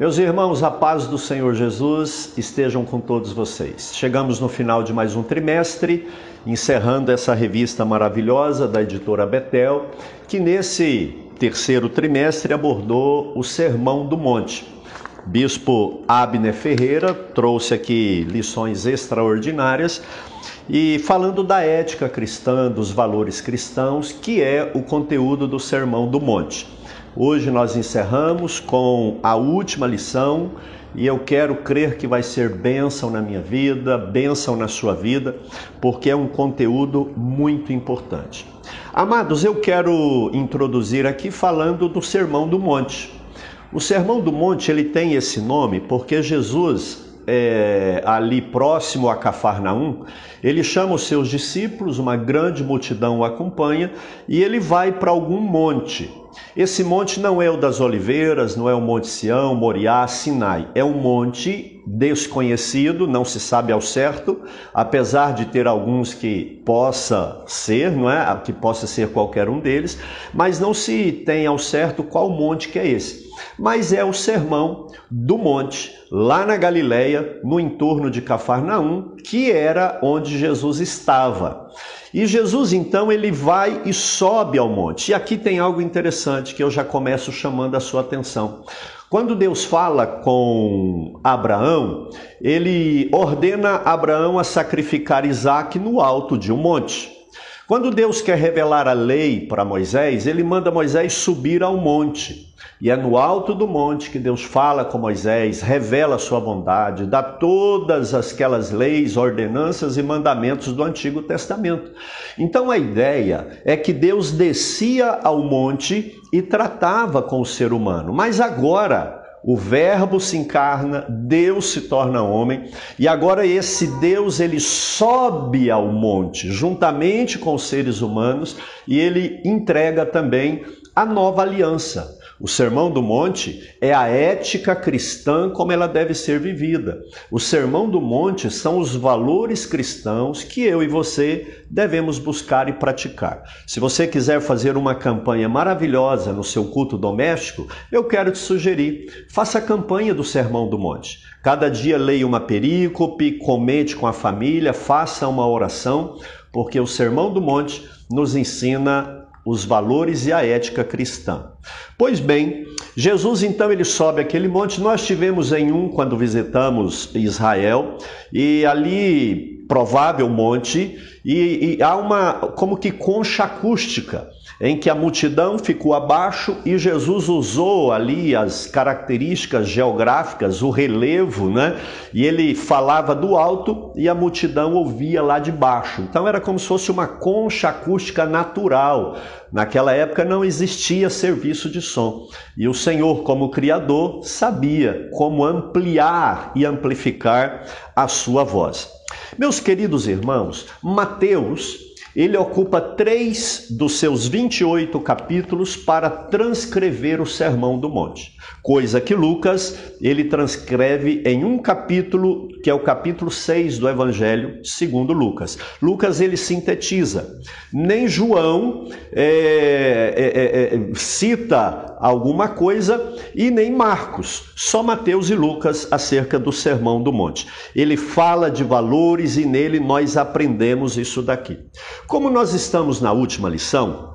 Meus irmãos, a paz do Senhor Jesus estejam com todos vocês. Chegamos no final de mais um trimestre, encerrando essa revista maravilhosa da editora Betel, que nesse terceiro trimestre abordou o Sermão do Monte. Bispo Abner Ferreira trouxe aqui lições extraordinárias e falando da ética cristã, dos valores cristãos, que é o conteúdo do Sermão do Monte. Hoje nós encerramos com a última lição e eu quero crer que vai ser bênção na minha vida, bênção na sua vida, porque é um conteúdo muito importante. Amados, eu quero introduzir aqui falando do Sermão do Monte. O Sermão do Monte ele tem esse nome porque Jesus é, ali próximo a Cafarnaum, ele chama os seus discípulos, uma grande multidão o acompanha e ele vai para algum monte. Esse monte não é o das oliveiras, não é o Monte Sião, Moriá, Sinai. É um monte desconhecido, não se sabe ao certo, apesar de ter alguns que possa ser, não é? Que possa ser qualquer um deles, mas não se tem ao certo qual monte que é esse. Mas é o sermão do monte, lá na Galileia, no entorno de Cafarnaum, que era onde Jesus estava. E Jesus então ele vai e sobe ao monte. E aqui tem algo interessante que eu já começo chamando a sua atenção. Quando Deus fala com Abraão, ele ordena Abraão a sacrificar Isaac no alto de um monte. Quando Deus quer revelar a lei para Moisés, ele manda Moisés subir ao monte. E é no alto do monte que Deus fala com Moisés, revela a sua bondade, dá todas aquelas leis, ordenanças e mandamentos do Antigo Testamento. Então a ideia é que Deus descia ao monte e tratava com o ser humano. Mas agora, o verbo se encarna, Deus se torna homem, e agora esse Deus ele sobe ao monte juntamente com os seres humanos e ele entrega também a nova aliança. O Sermão do Monte é a ética cristã como ela deve ser vivida. O Sermão do Monte são os valores cristãos que eu e você devemos buscar e praticar. Se você quiser fazer uma campanha maravilhosa no seu culto doméstico, eu quero te sugerir: faça a campanha do Sermão do Monte. Cada dia leia uma perícope, comente com a família, faça uma oração, porque o Sermão do Monte nos ensina os valores e a ética cristã. Pois bem, Jesus então ele sobe aquele monte. Nós tivemos em um quando visitamos Israel e ali provável monte e, e há uma como que concha acústica em que a multidão ficou abaixo e Jesus usou ali as características geográficas, o relevo, né? E ele falava do alto e a multidão ouvia lá de baixo. Então era como se fosse uma concha acústica natural. Naquela época não existia serviço de som. E o Senhor, como Criador, sabia como ampliar e amplificar a sua voz. Meus queridos irmãos, Mateus ele ocupa três dos seus 28 capítulos para transcrever o Sermão do Monte, coisa que Lucas ele transcreve em um capítulo, que é o capítulo 6 do Evangelho segundo Lucas. Lucas ele sintetiza. Nem João é, é, é, é cita alguma coisa e nem Marcos, só Mateus e Lucas acerca do Sermão do Monte. Ele fala de valores e nele nós aprendemos isso daqui. Como nós estamos na última lição,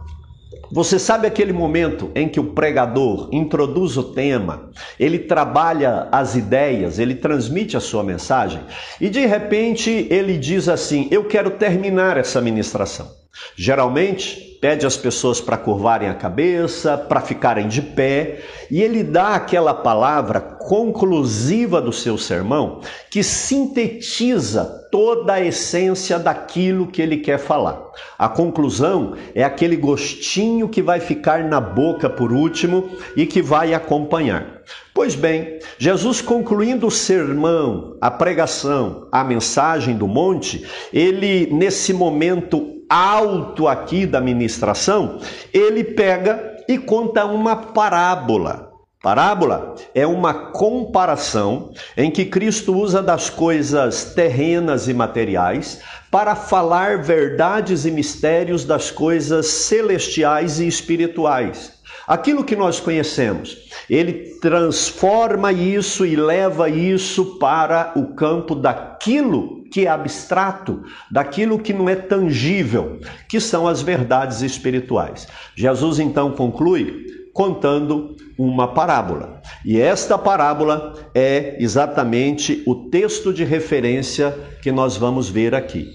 você sabe aquele momento em que o pregador introduz o tema, ele trabalha as ideias, ele transmite a sua mensagem e de repente ele diz assim: Eu quero terminar essa ministração. Geralmente pede as pessoas para curvarem a cabeça, para ficarem de pé, e ele dá aquela palavra conclusiva do seu sermão que sintetiza toda a essência daquilo que ele quer falar. A conclusão é aquele gostinho que vai ficar na boca por último e que vai acompanhar. Pois bem, Jesus concluindo o sermão, a pregação, a mensagem do monte, ele nesse momento alto aqui da ministração, ele pega e conta uma parábola. Parábola é uma comparação em que Cristo usa das coisas terrenas e materiais para falar verdades e mistérios das coisas celestiais e espirituais. Aquilo que nós conhecemos, ele transforma isso e leva isso para o campo daquilo que é abstrato, daquilo que não é tangível, que são as verdades espirituais. Jesus então conclui contando uma parábola. E esta parábola é exatamente o texto de referência que nós vamos ver aqui.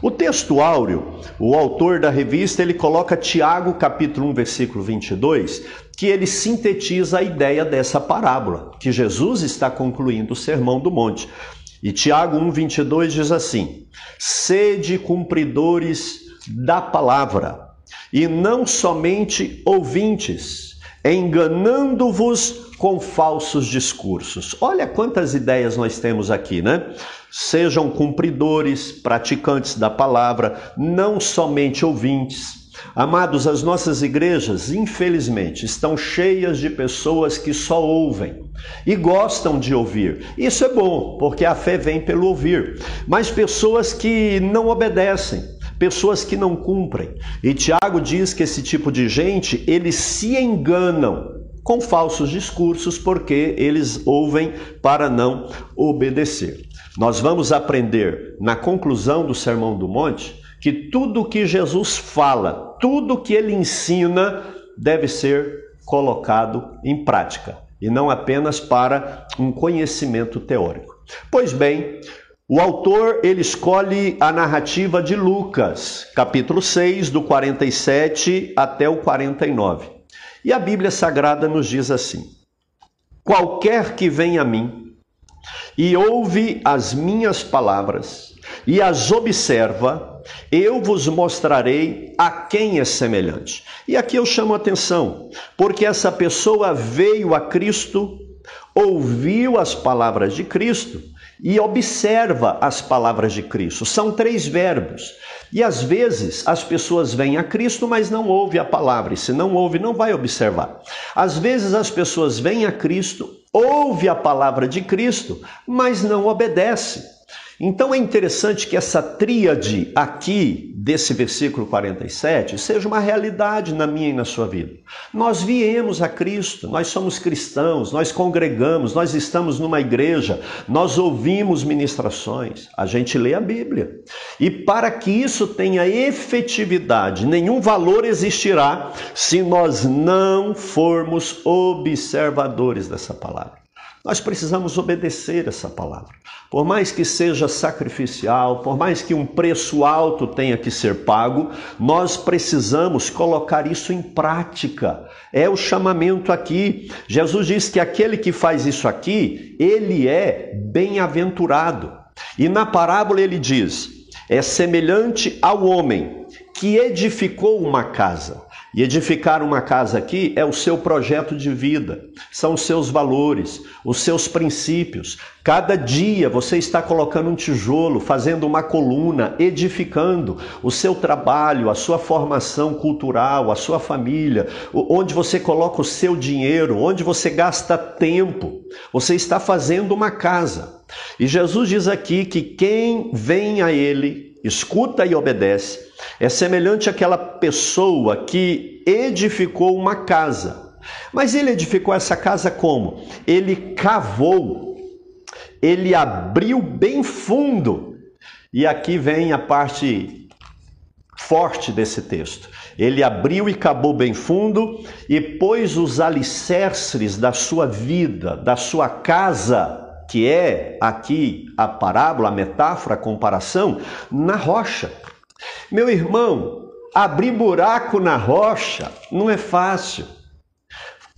O texto áureo, o autor da revista, ele coloca Tiago capítulo 1, versículo 22, que ele sintetiza a ideia dessa parábola, que Jesus está concluindo o Sermão do Monte. E Tiago 1:22 diz assim: Sede cumpridores da palavra, e não somente ouvintes, enganando-vos com falsos discursos. Olha quantas ideias nós temos aqui, né? Sejam cumpridores, praticantes da palavra, não somente ouvintes. Amados, as nossas igrejas, infelizmente, estão cheias de pessoas que só ouvem e gostam de ouvir. Isso é bom, porque a fé vem pelo ouvir. Mas pessoas que não obedecem, pessoas que não cumprem. E Tiago diz que esse tipo de gente, eles se enganam com falsos discursos porque eles ouvem para não obedecer. Nós vamos aprender na conclusão do Sermão do Monte que tudo que Jesus fala, tudo que ele ensina deve ser colocado em prática e não apenas para um conhecimento teórico. Pois bem, o autor ele escolhe a narrativa de Lucas, capítulo 6, do 47 até o 49. E a Bíblia Sagrada nos diz assim: Qualquer que vem a mim e ouve as minhas palavras e as observa, eu vos mostrarei a quem é semelhante. E aqui eu chamo atenção, porque essa pessoa veio a Cristo, ouviu as palavras de Cristo e observa as palavras de Cristo. São três verbos. E às vezes as pessoas vêm a Cristo, mas não ouvem a palavra. E se não ouve, não vai observar. Às vezes as pessoas vêm a Cristo, ouve a palavra de Cristo, mas não obedece. Então é interessante que essa tríade aqui desse versículo 47 seja uma realidade na minha e na sua vida. Nós viemos a Cristo, nós somos cristãos, nós congregamos, nós estamos numa igreja, nós ouvimos ministrações, a gente lê a Bíblia. E para que isso tenha efetividade, nenhum valor existirá se nós não formos observadores dessa palavra. Nós precisamos obedecer essa palavra. Por mais que seja sacrificial, por mais que um preço alto tenha que ser pago, nós precisamos colocar isso em prática. É o chamamento aqui. Jesus diz que aquele que faz isso aqui, ele é bem-aventurado. E na parábola ele diz: é semelhante ao homem que edificou uma casa. E edificar uma casa aqui é o seu projeto de vida, são os seus valores, os seus princípios. Cada dia você está colocando um tijolo, fazendo uma coluna, edificando o seu trabalho, a sua formação cultural, a sua família, onde você coloca o seu dinheiro, onde você gasta tempo. Você está fazendo uma casa. E Jesus diz aqui que quem vem a Ele, escuta e obedece, é semelhante àquela pessoa que edificou uma casa. Mas ele edificou essa casa como? Ele cavou, ele abriu bem fundo. E aqui vem a parte forte desse texto. Ele abriu e cavou bem fundo e pôs os alicerces da sua vida, da sua casa, que é aqui a parábola, a metáfora, a comparação, na rocha. Meu irmão, abrir buraco na rocha não é fácil.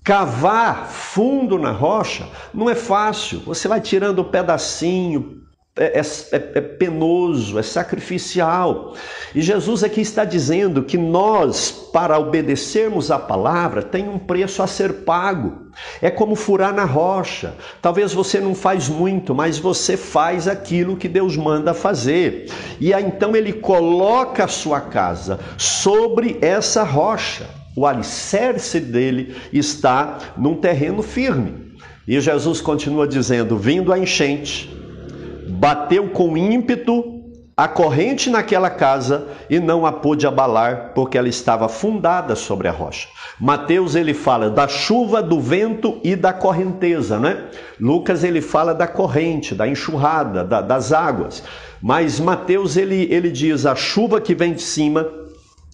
Cavar fundo na rocha não é fácil. Você vai tirando pedacinho, é, é, é, é, penoso, é sacrificial. E Jesus aqui está dizendo que nós, para obedecermos a palavra, tem um preço a ser pago. É como furar na rocha. Talvez você não faz muito, mas você faz aquilo que Deus manda fazer. E aí então ele coloca a sua casa sobre essa rocha. O alicerce dele está num terreno firme. E Jesus continua dizendo: vindo a enchente bateu com ímpeto a corrente naquela casa e não a pôde abalar, porque ela estava fundada sobre a rocha. Mateus ele fala da chuva, do vento e da correnteza, né? Lucas ele fala da corrente, da enxurrada, da, das águas. Mas Mateus ele, ele diz a chuva que vem de cima,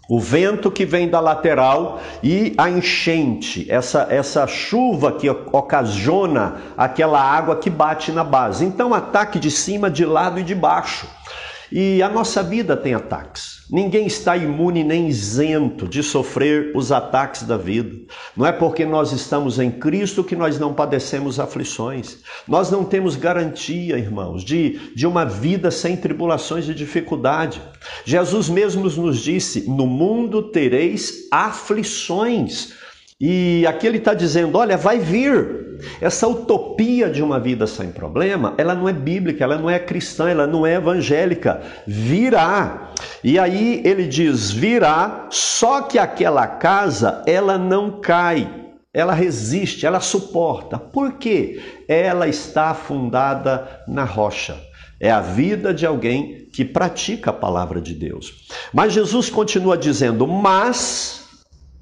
o vento que vem da lateral e a enchente, essa, essa chuva que ocasiona aquela água que bate na base. Então, ataque de cima, de lado e de baixo. E a nossa vida tem ataques. Ninguém está imune nem isento de sofrer os ataques da vida. Não é porque nós estamos em Cristo que nós não padecemos aflições. Nós não temos garantia, irmãos, de, de uma vida sem tribulações e dificuldade. Jesus mesmo nos disse: No mundo tereis aflições. E aqui ele está dizendo: olha, vai vir. Essa utopia de uma vida sem problema, ela não é bíblica, ela não é cristã, ela não é evangélica. Virá. E aí ele diz: virá, só que aquela casa, ela não cai. Ela resiste, ela suporta. Por quê? Ela está fundada na rocha. É a vida de alguém que pratica a palavra de Deus. Mas Jesus continua dizendo: Mas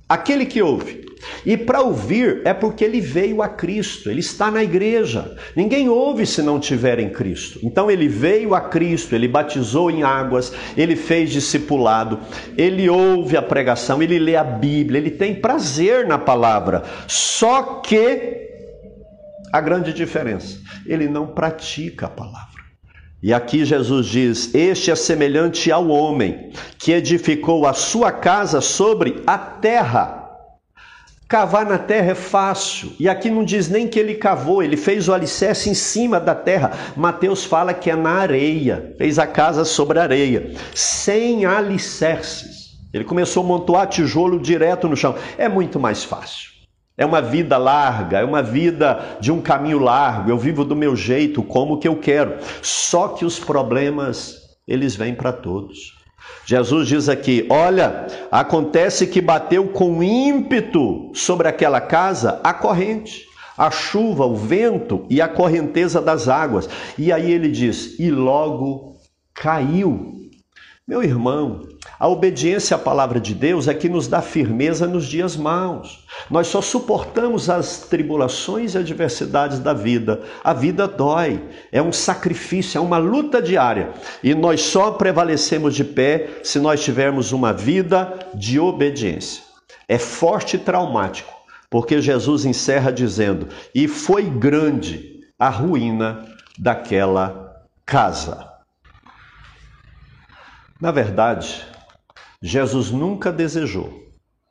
aquele que ouve e para ouvir é porque ele veio a Cristo, ele está na igreja. Ninguém ouve se não tiver em Cristo. Então ele veio a Cristo, ele batizou em águas, ele fez discipulado, ele ouve a pregação, ele lê a Bíblia, ele tem prazer na palavra. Só que a grande diferença, ele não pratica a palavra. E aqui Jesus diz: Este é semelhante ao homem que edificou a sua casa sobre a terra. Cavar na terra é fácil. E aqui não diz nem que ele cavou, ele fez o alicerce em cima da terra. Mateus fala que é na areia. Fez a casa sobre a areia, sem alicerces. Ele começou a montar tijolo direto no chão. É muito mais fácil. É uma vida larga, é uma vida de um caminho largo. Eu vivo do meu jeito, como que eu quero. Só que os problemas, eles vêm para todos. Jesus diz aqui: Olha, acontece que bateu com ímpeto sobre aquela casa a corrente, a chuva, o vento e a correnteza das águas. E aí ele diz: E logo caiu. Meu irmão, a obediência à palavra de Deus é que nos dá firmeza nos dias maus. Nós só suportamos as tribulações e adversidades da vida. A vida dói, é um sacrifício, é uma luta diária. E nós só prevalecemos de pé se nós tivermos uma vida de obediência. É forte e traumático, porque Jesus encerra dizendo: E foi grande a ruína daquela casa. Na verdade, Jesus nunca desejou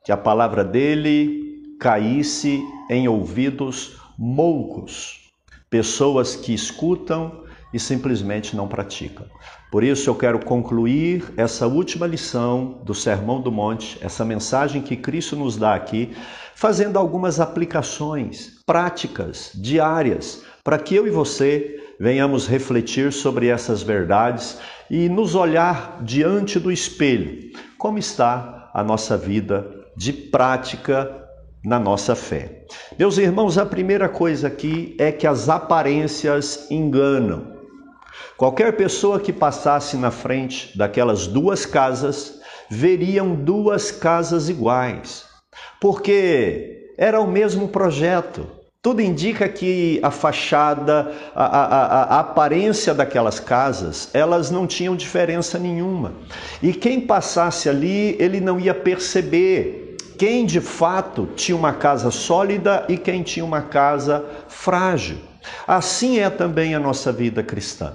que a palavra dele caísse em ouvidos moucos, pessoas que escutam e simplesmente não praticam. Por isso eu quero concluir essa última lição do Sermão do Monte, essa mensagem que Cristo nos dá aqui, fazendo algumas aplicações práticas, diárias, para que eu e você venhamos refletir sobre essas verdades e nos olhar diante do espelho, como está a nossa vida de prática na nossa fé. Meus irmãos, a primeira coisa aqui é que as aparências enganam. Qualquer pessoa que passasse na frente daquelas duas casas veriam duas casas iguais, porque era o mesmo projeto, tudo indica que a fachada, a, a, a, aparência daquelas casas, elas não tinham diferença nenhuma. E quem passasse ali, ele não ia perceber quem de fato tinha uma casa sólida e quem tinha uma casa frágil. Assim é também a nossa vida cristã.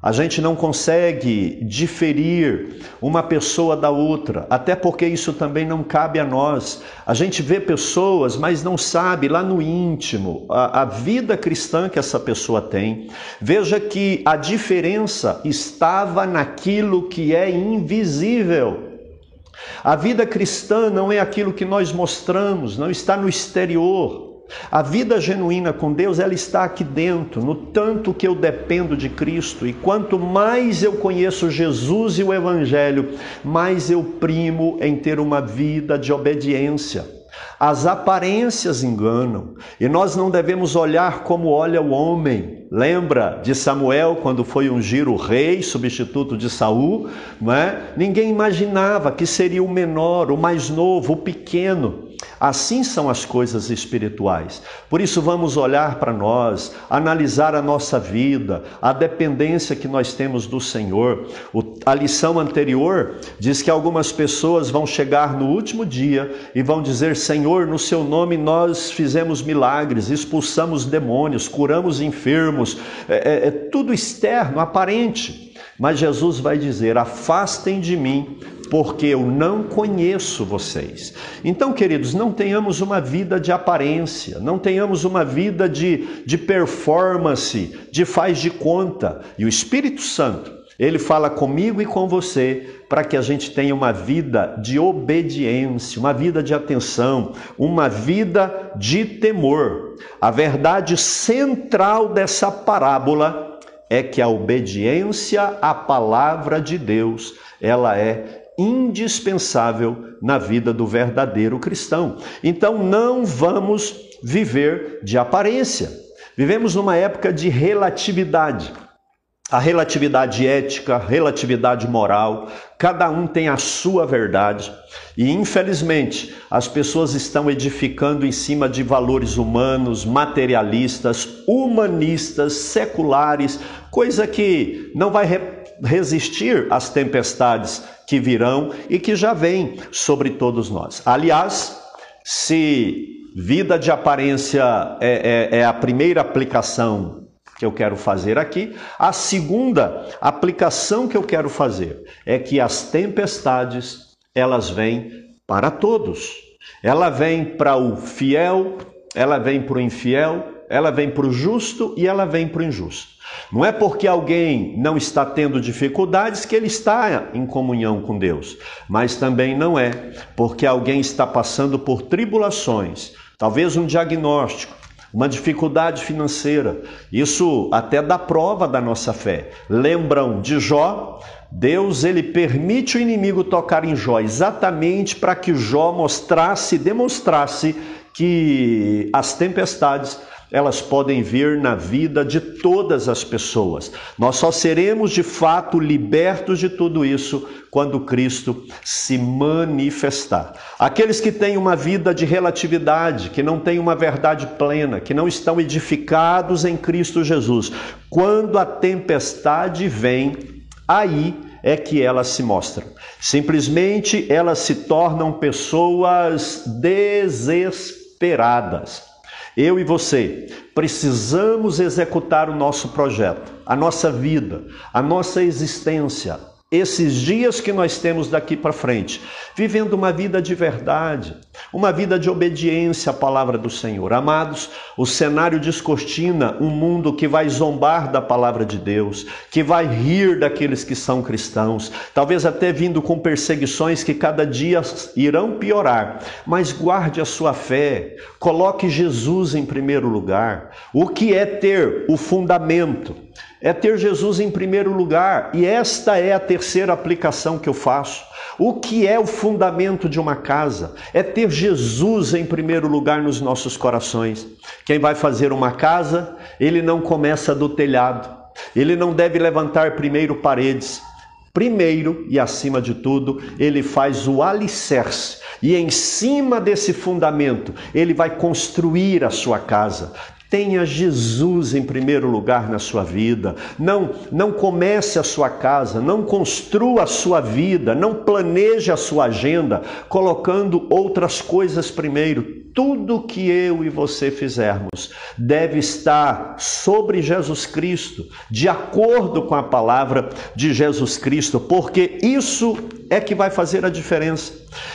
A gente não consegue diferir uma pessoa da outra, até porque isso também não cabe a nós. A gente vê pessoas, mas não sabe lá no íntimo a, a vida cristã que essa pessoa tem. Veja que a diferença estava naquilo que é invisível. A vida cristã não é aquilo que nós mostramos, não está no exterior. A vida genuína com Deus, ela está aqui dentro, no tanto que eu dependo de Cristo. E quanto mais eu conheço Jesus e o Evangelho, mais eu primo em ter uma vida de obediência. As aparências enganam e nós não devemos olhar como olha o homem. Lembra de Samuel quando foi ungir o rei, substituto de Saul? Não é? Ninguém imaginava que seria o menor, o mais novo, o pequeno. Assim são as coisas espirituais. Por isso, vamos olhar para nós, analisar a nossa vida, a dependência que nós temos do Senhor. O, a lição anterior diz que algumas pessoas vão chegar no último dia e vão dizer: Senhor, no seu nome nós fizemos milagres, expulsamos demônios, curamos enfermos, é, é, é tudo externo, aparente. Mas Jesus vai dizer: afastem de mim, porque eu não conheço vocês. Então, queridos, não tenhamos uma vida de aparência, não tenhamos uma vida de, de performance, de faz de conta. E o Espírito Santo, ele fala comigo e com você para que a gente tenha uma vida de obediência, uma vida de atenção, uma vida de temor. A verdade central dessa parábola é que a obediência à palavra de Deus, ela é indispensável na vida do verdadeiro cristão. Então não vamos viver de aparência. Vivemos numa época de relatividade. A relatividade ética, relatividade moral, cada um tem a sua verdade. E infelizmente, as pessoas estão edificando em cima de valores humanos, materialistas, humanistas, seculares, coisa que não vai resistir às tempestades que virão e que já vêm sobre todos nós. Aliás, se vida de aparência é, é, é a primeira aplicação que eu quero fazer aqui. A segunda aplicação que eu quero fazer é que as tempestades, elas vêm para todos. Ela vem para o fiel, ela vem para o infiel, ela vem para o justo e ela vem para o injusto. Não é porque alguém não está tendo dificuldades que ele está em comunhão com Deus, mas também não é porque alguém está passando por tribulações, talvez um diagnóstico, uma dificuldade financeira. Isso até dá prova da nossa fé. Lembram de Jó? Deus ele permite o inimigo tocar em Jó exatamente para que Jó mostrasse, demonstrasse que as tempestades elas podem vir na vida de todas as pessoas. Nós só seremos de fato libertos de tudo isso quando Cristo se manifestar. Aqueles que têm uma vida de relatividade, que não têm uma verdade plena, que não estão edificados em Cristo Jesus, quando a tempestade vem, aí é que elas se mostram. Simplesmente elas se tornam pessoas desesperadas. Eu e você precisamos executar o nosso projeto, a nossa vida, a nossa existência, esses dias que nós temos daqui para frente, vivendo uma vida de verdade, uma vida de obediência à palavra do Senhor. Amados, o cenário descortina um mundo que vai zombar da palavra de Deus, que vai rir daqueles que são cristãos, talvez até vindo com perseguições que cada dia irão piorar. Mas guarde a sua fé, coloque Jesus em primeiro lugar. O que é ter o fundamento? É ter Jesus em primeiro lugar, e esta é a terceira aplicação que eu faço. O que é o fundamento de uma casa? É ter Jesus em primeiro lugar nos nossos corações. Quem vai fazer uma casa, ele não começa do telhado, ele não deve levantar primeiro paredes. Primeiro e acima de tudo, ele faz o alicerce, e em cima desse fundamento, ele vai construir a sua casa. Tenha Jesus em primeiro lugar na sua vida. Não, não comece a sua casa, não construa a sua vida, não planeje a sua agenda colocando outras coisas primeiro. Tudo que eu e você fizermos deve estar sobre Jesus Cristo, de acordo com a palavra de Jesus Cristo, porque isso é que vai fazer a diferença.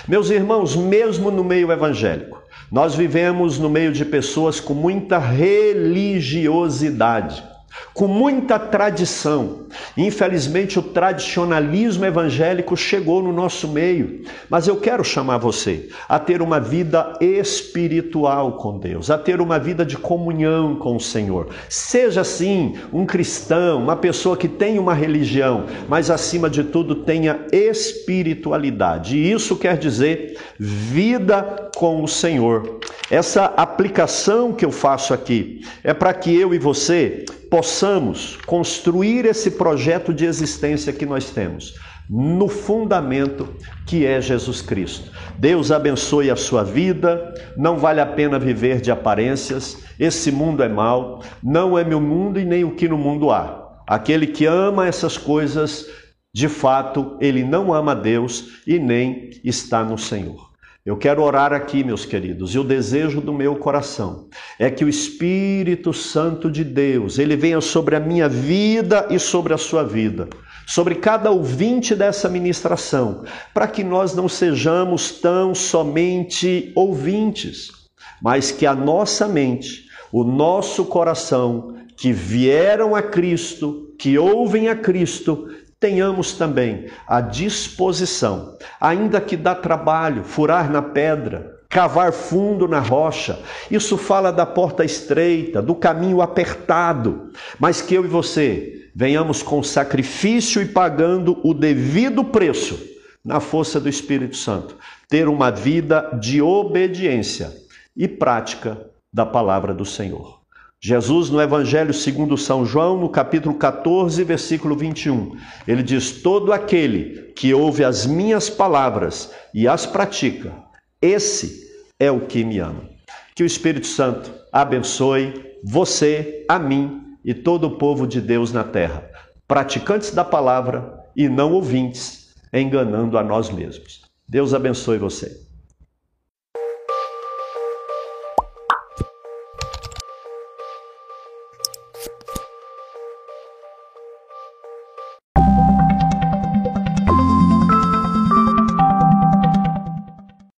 Meus irmãos, mesmo no meio evangélico, nós vivemos no meio de pessoas com muita religiosidade. com muita tradição. Infelizmente, o tradicionalismo evangélico chegou no nosso meio, mas eu quero chamar você a ter uma vida espiritual com Deus, a ter uma vida de comunhão com o Senhor. Seja assim um cristão, uma pessoa que tem uma religião, mas acima de tudo tenha espiritualidade. E isso quer dizer vida com o Senhor. Essa aplicação que eu faço aqui é para que eu e você possamos construir esse projeto de existência que nós temos no fundamento que é Jesus Cristo. Deus abençoe a sua vida. Não vale a pena viver de aparências. Esse mundo é mau, não é meu mundo e nem o que no mundo há. Aquele que ama essas coisas, de fato, ele não ama Deus e nem está no Senhor. Eu quero orar aqui, meus queridos, e o desejo do meu coração é que o Espírito Santo de Deus, ele venha sobre a minha vida e sobre a sua vida, sobre cada ouvinte dessa ministração, para que nós não sejamos tão somente ouvintes, mas que a nossa mente, o nosso coração, que vieram a Cristo, que ouvem a Cristo, tenhamos também a disposição, ainda que dá trabalho, furar na pedra, cavar fundo na rocha. Isso fala da porta estreita, do caminho apertado, mas que eu e você venhamos com sacrifício e pagando o devido preço na força do Espírito Santo, ter uma vida de obediência e prática da palavra do Senhor. Jesus, no Evangelho segundo São João, no capítulo 14, versículo 21, ele diz: Todo aquele que ouve as minhas palavras e as pratica, esse é o que me ama. Que o Espírito Santo abençoe você, a mim e todo o povo de Deus na terra, praticantes da palavra e não ouvintes, enganando a nós mesmos. Deus abençoe você.